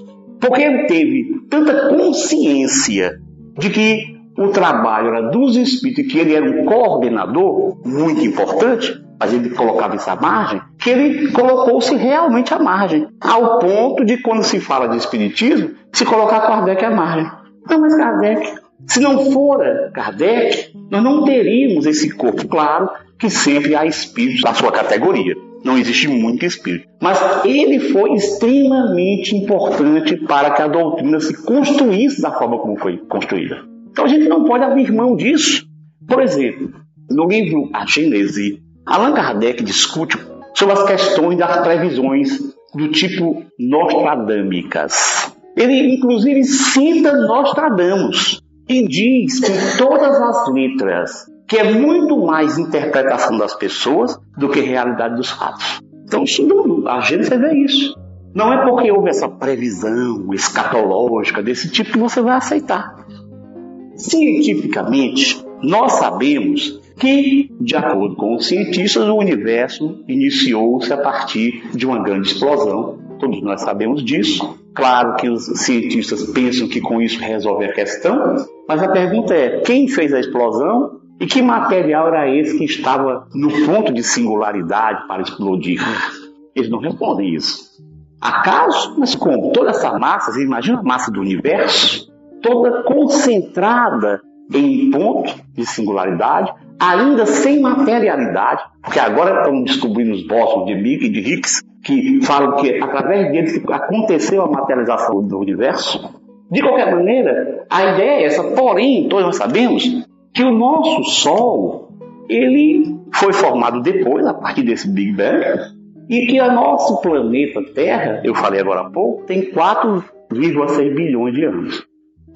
porque ele teve tanta consciência de que o trabalho era dos espíritos, que ele era um coordenador muito importante, a gente colocava essa margem, que ele colocou-se realmente à margem, ao ponto de quando se fala de espiritismo, se colocar Kardec à margem. Não, mas Kardec se não fora Kardec, nós não teríamos esse corpo. Claro que sempre há espíritos da sua categoria. Não existe muito espírito. Mas ele foi extremamente importante para que a doutrina se construísse da forma como foi construída. Então a gente não pode abrir mão disso. Por exemplo, no livro A Gênese, Allan Kardec discute sobre as questões das previsões do tipo nostradâmicas. Ele, inclusive, cita Nostradamus e diz que todas as letras, que é muito mais interpretação das pessoas do que realidade dos fatos. Então, a gente vê isso. Não é porque houve essa previsão escatológica desse tipo que você vai aceitar. Cientificamente, nós sabemos que, de acordo com os cientistas, o universo iniciou-se a partir de uma grande explosão. Todos nós sabemos disso. Claro que os cientistas pensam que com isso resolve a questão, mas a pergunta é: quem fez a explosão e que material era esse que estava no ponto de singularidade para explodir? Eles não respondem isso. Acaso? Mas como? Toda essa massa, você imagina a massa do universo, toda concentrada em ponto de singularidade, ainda sem materialidade, porque agora estamos descobrindo os bósons de e de Higgs, que falam que através deles aconteceu a materialização do universo. De qualquer maneira, a ideia é essa, porém, todos nós sabemos que o nosso Sol, ele foi formado depois, a partir desse Big Bang, e que o nosso planeta Terra, eu falei agora há pouco, tem 4,6 bilhões de anos.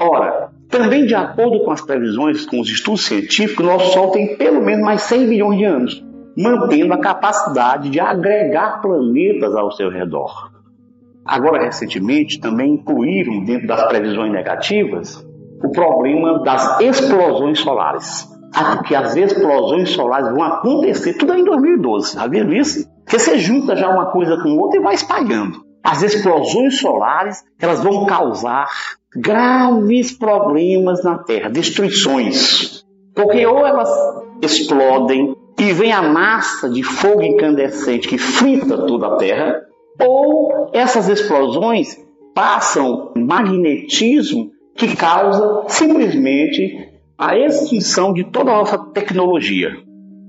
Ora, também de acordo com as previsões, com os estudos científicos, nosso Sol tem pelo menos mais 100 bilhões de anos, mantendo a capacidade de agregar planetas ao seu redor. Agora, recentemente, também incluíram dentro das previsões negativas o problema das explosões solares. Que as explosões solares vão acontecer tudo em 2012. Já viram isso? Porque você junta já uma coisa com outra e vai espalhando. As explosões solares elas vão causar graves problemas na Terra, destruições. Porque ou elas explodem e vem a massa de fogo incandescente que frita toda a Terra, ou essas explosões passam magnetismo que causa simplesmente a extinção de toda a nossa tecnologia.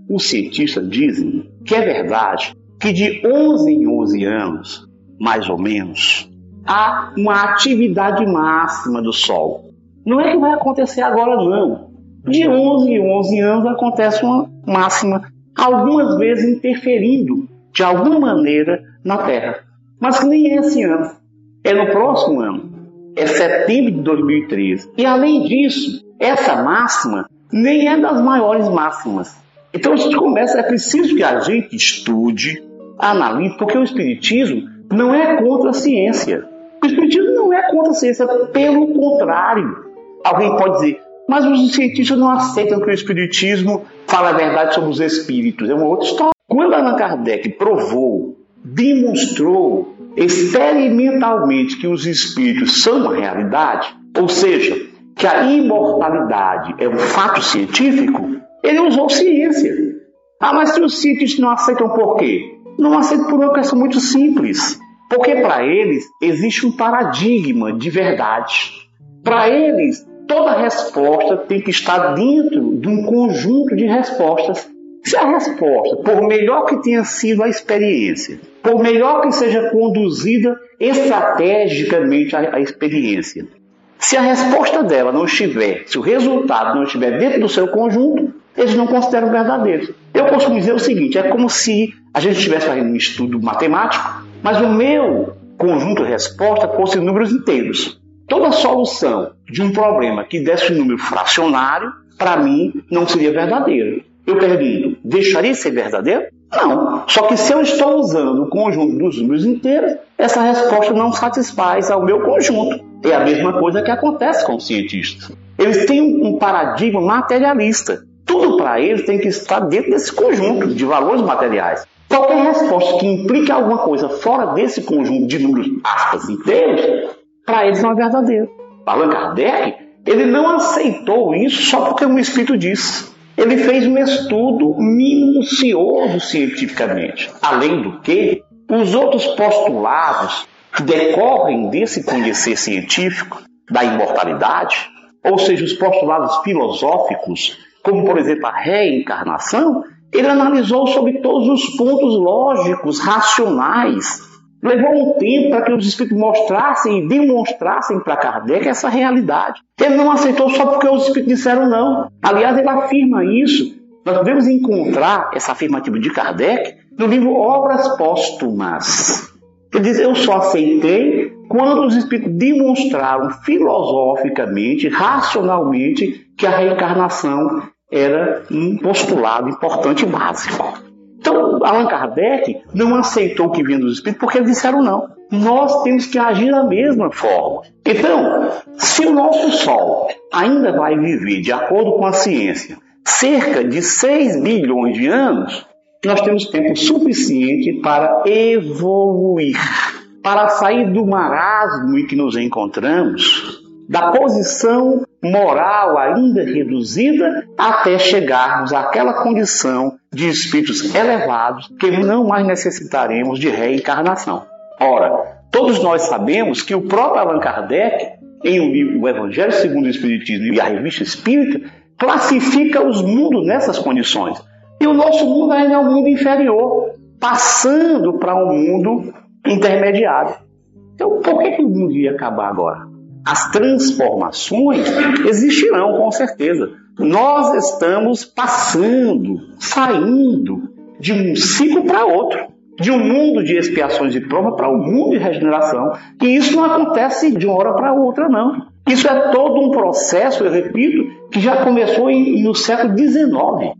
Os cientistas dizem que é verdade que de 11 em 11 anos, mais ou menos, há uma atividade máxima do Sol. Não é que vai acontecer agora, não. De 11 em 11 anos acontece uma máxima, algumas vezes interferindo de alguma maneira na Terra. Mas nem é esse ano, é no próximo ano, é setembro de 2013. E além disso, essa máxima nem é das maiores máximas. Então a gente começa, é preciso que a gente estude, analise, porque o Espiritismo não é contra a ciência. O Espiritismo não é contra a ciência, pelo contrário. Alguém pode dizer, mas os cientistas não aceitam que o Espiritismo fala a verdade sobre os espíritos. É uma outra história. Quando Allan Kardec provou, demonstrou experimentalmente que os espíritos são uma realidade, ou seja, que a imortalidade é um fato científico, ele usou ciência. Ah, mas se os cientistas não aceitam por quê? Não aceitam por uma questão muito simples. Porque para eles existe um paradigma de verdade. Para eles, toda resposta tem que estar dentro de um conjunto de respostas. Se a resposta, por melhor que tenha sido a experiência, por melhor que seja conduzida estrategicamente a, a experiência, se a resposta dela não estiver, se o resultado não estiver dentro do seu conjunto, eles não consideram verdadeiro. Eu costumo dizer o seguinte: é como se a gente estivesse fazendo um estudo matemático, mas o meu conjunto resposta fosse números inteiros. Toda solução de um problema que desse um número fracionário, para mim, não seria verdadeira. Eu pergunto, deixaria de ser verdadeiro? Não. Só que se eu estou usando o conjunto dos números inteiros, essa resposta não satisfaz ao meu conjunto. É a mesma coisa que acontece com os cientistas. Eles têm um paradigma materialista. Tudo para eles tem que estar dentro desse conjunto de valores materiais. Qualquer resposta que implique alguma coisa fora desse conjunto de números aspas inteiros, para eles não é verdadeiro. Allan Kardec, ele não aceitou isso só porque um espírito disse. Ele fez um estudo minucioso cientificamente. Além do que, os outros postulados que decorrem desse conhecer científico da imortalidade, ou seja, os postulados filosóficos como por exemplo a reencarnação, ele analisou sobre todos os pontos lógicos, racionais. Levou um tempo para que os espíritos mostrassem e demonstrassem para Kardec essa realidade. Ele não aceitou só porque os espíritos disseram não. Aliás, ele afirma isso. Nós devemos encontrar essa afirmativa de Kardec no livro Obras Póstumas. Ele diz: Eu só aceitei quando os espíritos demonstraram filosoficamente, racionalmente, que a reencarnação era um postulado importante e básico. Então, Allan Kardec não aceitou o que vinha dos espíritos porque disseram não. Nós temos que agir da mesma forma. Então, se o nosso Sol ainda vai viver, de acordo com a ciência, cerca de 6 bilhões de anos, nós temos tempo suficiente para evoluir, para sair do marasmo em que nos encontramos, da posição moral ainda reduzida até chegarmos àquela condição de espíritos elevados que não mais necessitaremos de reencarnação. Ora, Todos nós sabemos que o próprio Allan Kardec, em livro O Evangelho segundo o Espiritismo e a Revista Espírita, classifica os mundos nessas condições. E o nosso mundo ainda é um mundo inferior, passando para um mundo intermediário. Então, por que, que o mundo ia acabar agora? As transformações existirão com certeza. Nós estamos passando, saindo de um ciclo para outro, de um mundo de expiações e prova para um mundo de regeneração. E isso não acontece de uma hora para outra, não. Isso é todo um processo, eu repito, que já começou em, no século XIX.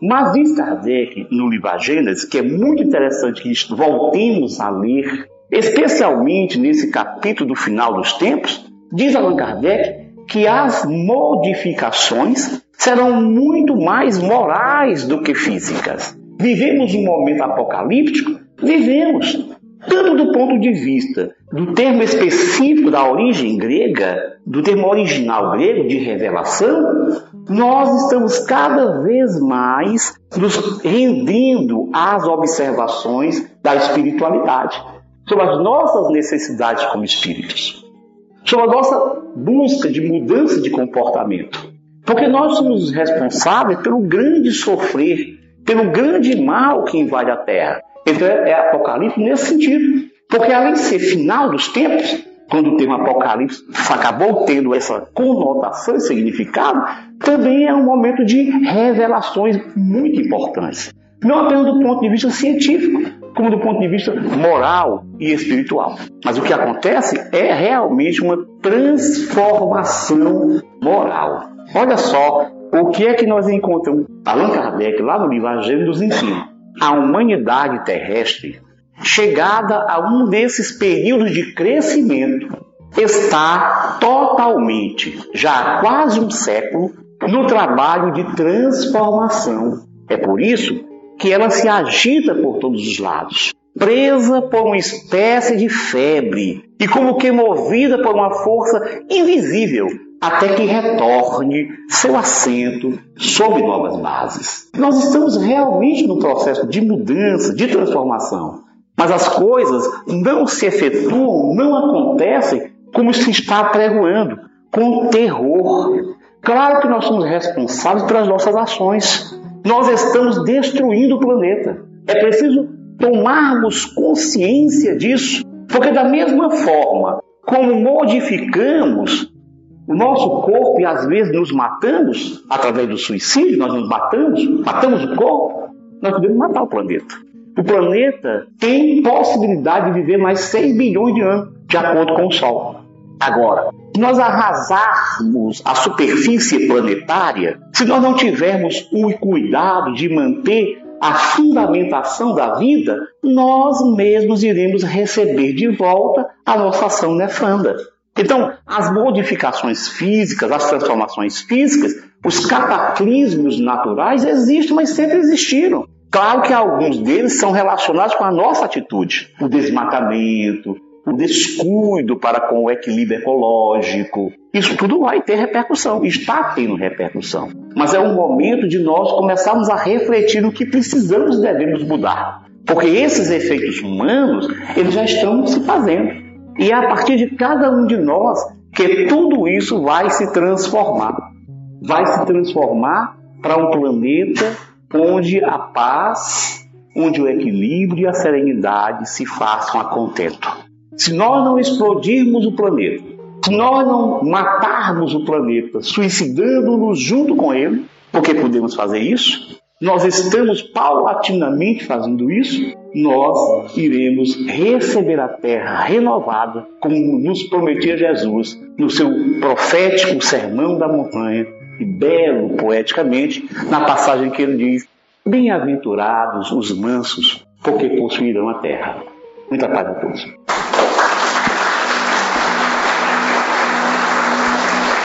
Mas diz Kardec, no livro A Gênesis, que é muito interessante que voltemos a ler, especialmente nesse capítulo do final dos tempos, diz Allan Kardec que as modificações serão muito mais morais do que físicas. Vivemos um momento apocalíptico? Vivemos. Tanto do ponto de vista do termo específico da origem grega, do termo original grego de revelação, nós estamos cada vez mais nos rendendo às observações da espiritualidade, sobre as nossas necessidades como espíritos, sobre a nossa busca de mudança de comportamento. Porque nós somos responsáveis pelo grande sofrer, pelo grande mal que invade a terra. Então é, é Apocalipse nesse sentido. Porque além de ser final dos tempos, quando o termo Apocalipse acabou tendo essa conotação e significado, também é um momento de revelações muito importantes. Não apenas do ponto de vista científico, como do ponto de vista moral e espiritual. Mas o que acontece é realmente uma transformação moral. Olha só o que é que nós encontramos. Allan Kardec, lá no livro Evangelho, nos ensina. A humanidade terrestre chegada a um desses períodos de crescimento, está totalmente, já há quase um século, no trabalho de transformação. É por isso que ela se agita por todos os lados, presa por uma espécie de febre e como que movida por uma força invisível, até que retorne seu assento sob novas bases. Nós estamos realmente no processo de mudança, de transformação. Mas as coisas não se efetuam, não acontecem como se está pregoando, com terror. Claro que nós somos responsáveis pelas nossas ações. Nós estamos destruindo o planeta. É preciso tomarmos consciência disso, porque da mesma forma como modificamos o nosso corpo e às vezes nos matamos através do suicídio, nós nos matamos, matamos o corpo, nós podemos matar o planeta. O planeta tem possibilidade de viver mais 6 bilhões de anos, de acordo com o Sol. Agora, nós arrasarmos a superfície planetária, se nós não tivermos o cuidado de manter a fundamentação da vida, nós mesmos iremos receber de volta a nossa ação nefanda. Então, as modificações físicas, as transformações físicas, os cataclismos naturais existem, mas sempre existiram. Claro que alguns deles são relacionados com a nossa atitude, o desmatamento, o descuido para com o equilíbrio ecológico. Isso tudo vai ter repercussão, está tendo repercussão. Mas é um momento de nós começarmos a refletir no que precisamos e devemos mudar. Porque esses efeitos humanos, eles já estão se fazendo. E é a partir de cada um de nós que tudo isso vai se transformar. Vai se transformar para um planeta onde a paz, onde o equilíbrio e a serenidade se façam a contento. Se nós não explodirmos o planeta, se nós não matarmos o planeta, suicidando-nos junto com ele, porque podemos fazer isso, nós estamos paulatinamente fazendo isso, nós iremos receber a terra renovada, como nos prometia Jesus no seu profético Sermão da Montanha, e belo poeticamente, na passagem que ele diz: Bem-aventurados os mansos, porque possuirão a terra. Muita paz a todos.